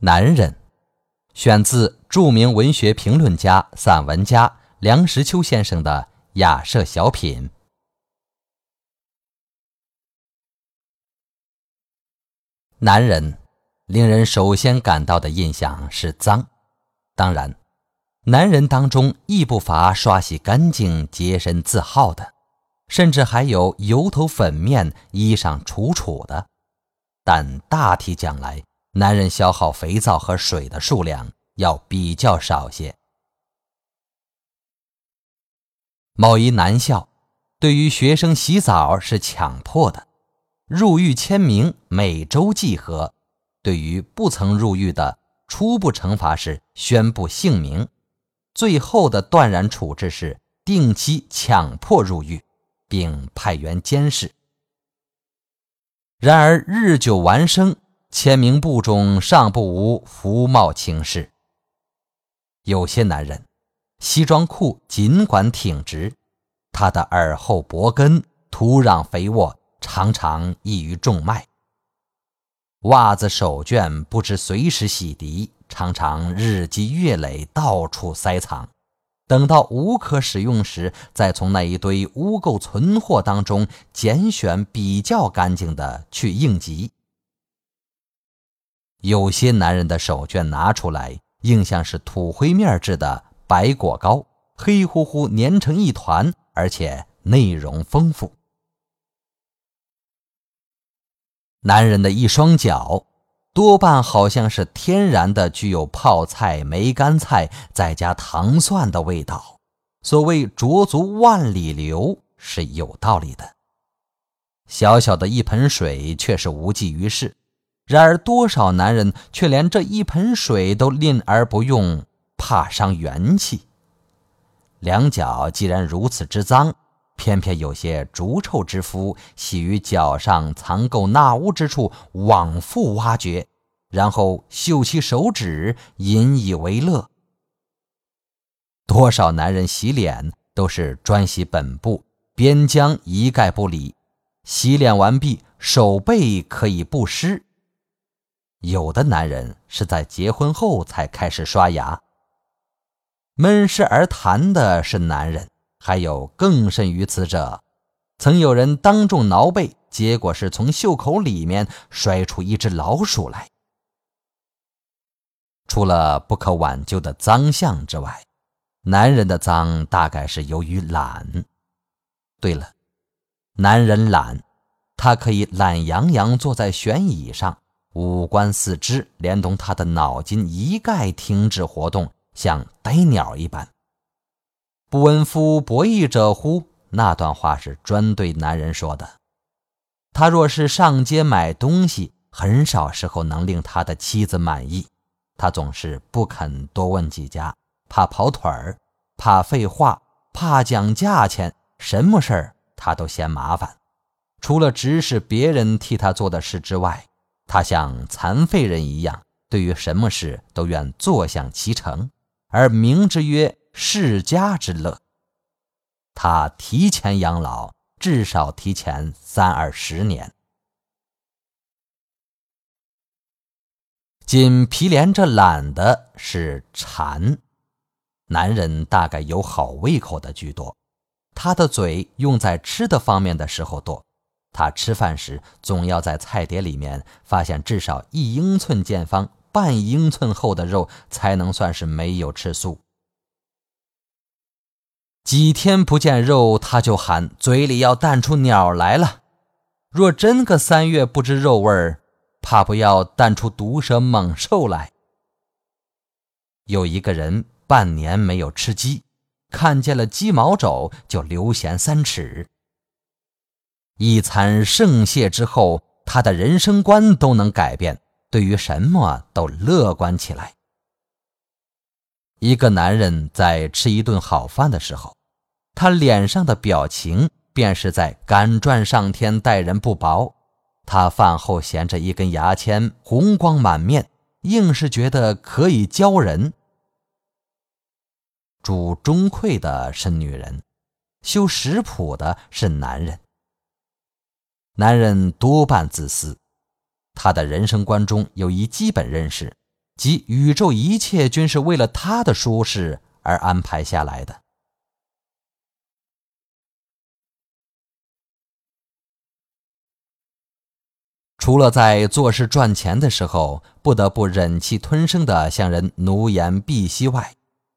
男人，选自著名文学评论家、散文家梁实秋先生的雅舍小品。男人，令人首先感到的印象是脏。当然，男人当中亦不乏刷洗干净、洁身自好的，甚至还有油头粉面、衣裳楚楚的。但大体讲来，男人消耗肥皂和水的数量要比较少些。某一男校对于学生洗澡是强迫的，入狱签名，每周计核；对于不曾入狱的，初步惩罚是宣布姓名，最后的断然处置是定期强迫入狱，并派员监视。然而日久完生。签名簿中尚不无服贸轻视。有些男人，西装裤尽管挺直，他的耳后脖根土壤肥沃，常常易于中脉。袜子手绢不知随时洗涤，常常日积月累，到处塞藏。等到无可使用时，再从那一堆污垢存货当中拣选比较干净的去应急。有些男人的手绢拿出来，硬像是土灰面制的白果糕，黑乎乎粘成一团，而且内容丰富。男人的一双脚，多半好像是天然的，具有泡菜、梅干菜再加糖蒜的味道。所谓“濯足万里流”是有道理的。小小的一盆水却是无济于事。然而，多少男人却连这一盆水都吝而不用，怕伤元气。两脚既然如此之脏，偏偏有些逐臭之夫喜于脚上藏垢纳污之处往复挖掘，然后嗅其手指，引以为乐。多少男人洗脸都是专洗本部，边疆一概不理。洗脸完毕，手背可以不湿。有的男人是在结婚后才开始刷牙。闷湿而谈的是男人，还有更甚于此者。曾有人当众挠背，结果是从袖口里面摔出一只老鼠来。除了不可挽救的脏相之外，男人的脏大概是由于懒。对了，男人懒，他可以懒洋洋坐在旋椅上。五官四肢连同他的脑筋一概停止活动，像呆鸟一般。不闻夫博弈者乎？那段话是专对男人说的。他若是上街买东西，很少时候能令他的妻子满意。他总是不肯多问几家，怕跑腿儿，怕废话，怕讲价钱，什么事儿他都嫌麻烦。除了指使别人替他做的事之外。他像残废人一样，对于什么事都愿坐享其成，而名之曰世家之乐。他提前养老，至少提前三二十年。仅皮连着懒的是馋，男人大概有好胃口的居多，他的嘴用在吃的方面的时候多。他吃饭时总要在菜碟里面发现至少一英寸见方、半英寸厚的肉，才能算是没有吃素。几天不见肉，他就喊嘴里要淡出鸟来了。若真个三月不知肉味儿，怕不要淡出毒蛇猛兽来。有一个人半年没有吃鸡，看见了鸡毛肘就流涎三尺。一餐盛谢之后，他的人生观都能改变，对于什么都乐观起来。一个男人在吃一顿好饭的时候，他脸上的表情便是在敢转上天，待人不薄。他饭后衔着一根牙签，红光满面，硬是觉得可以教人。煮中馈的是女人，修食谱的是男人。男人多半自私，他的人生观中有一基本认识：即宇宙一切均是为了他的舒适而安排下来的。除了在做事赚钱的时候不得不忍气吞声的向人奴颜婢膝外，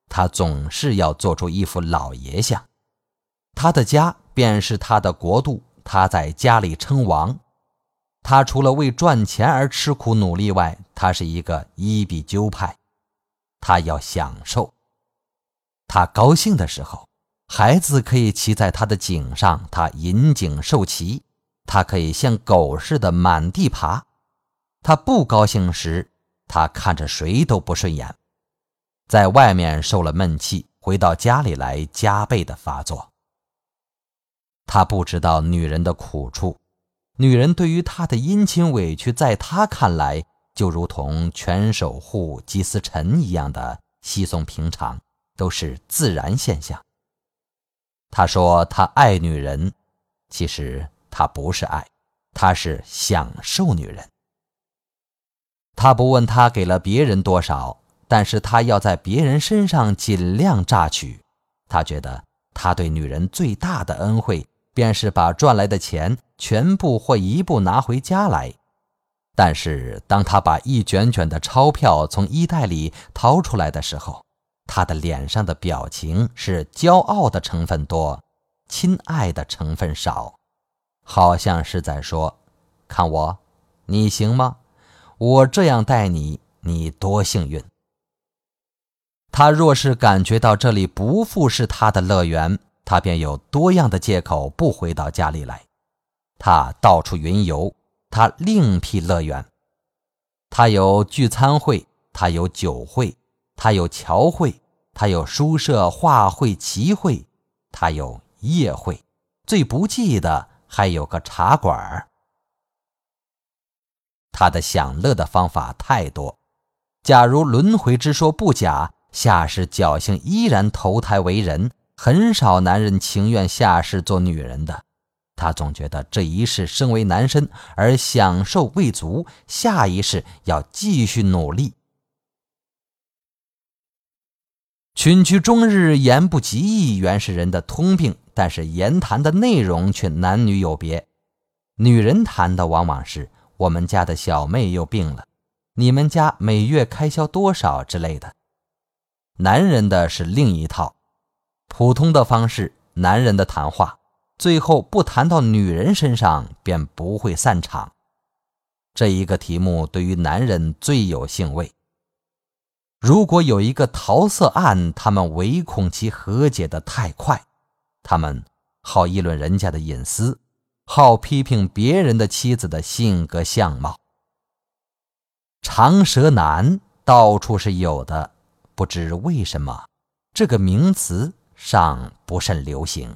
他总是要做出一副老爷相。他的家便是他的国度，他在家里称王。他除了为赚钱而吃苦努力外，他是一个一比鸠派。他要享受。他高兴的时候，孩子可以骑在他的颈上，他引颈受骑。他可以像狗似的满地爬。他不高兴时，他看着谁都不顺眼。在外面受了闷气，回到家里来加倍的发作。他不知道女人的苦处，女人对于他的殷勤委屈，在他看来就如同全守护祭司臣一样的稀松平常，都是自然现象。他说他爱女人，其实他不是爱，他是享受女人。他不问他给了别人多少，但是他要在别人身上尽量榨取。他觉得他对女人最大的恩惠。便是把赚来的钱全部或一部拿回家来，但是当他把一卷卷的钞票从衣袋里掏出来的时候，他的脸上的表情是骄傲的成分多，亲爱的成分少，好像是在说：“看我，你行吗？我这样待你，你多幸运。”他若是感觉到这里不复是他的乐园。他便有多样的借口不回到家里来，他到处云游，他另辟乐园。他有聚餐会，他有酒会，他有桥会，他有书社画会棋会，他有夜会，最不济的还有个茶馆儿。他的享乐的方法太多，假如轮回之说不假，下世侥幸依然投胎为人。很少男人情愿下世做女人的，他总觉得这一世身为男生而享受未足，下一世要继续努力。群居终日，言不及义，原是人的通病，但是言谈的内容却男女有别。女人谈的往往是我们家的小妹又病了，你们家每月开销多少之类的。男人的是另一套。普通的方式，男人的谈话，最后不谈到女人身上，便不会散场。这一个题目对于男人最有兴味。如果有一个桃色案，他们唯恐其和解的太快，他们好议论人家的隐私，好批评别人的妻子的性格相貌。长舌男到处是有的，不知为什么这个名词。尚不甚流行。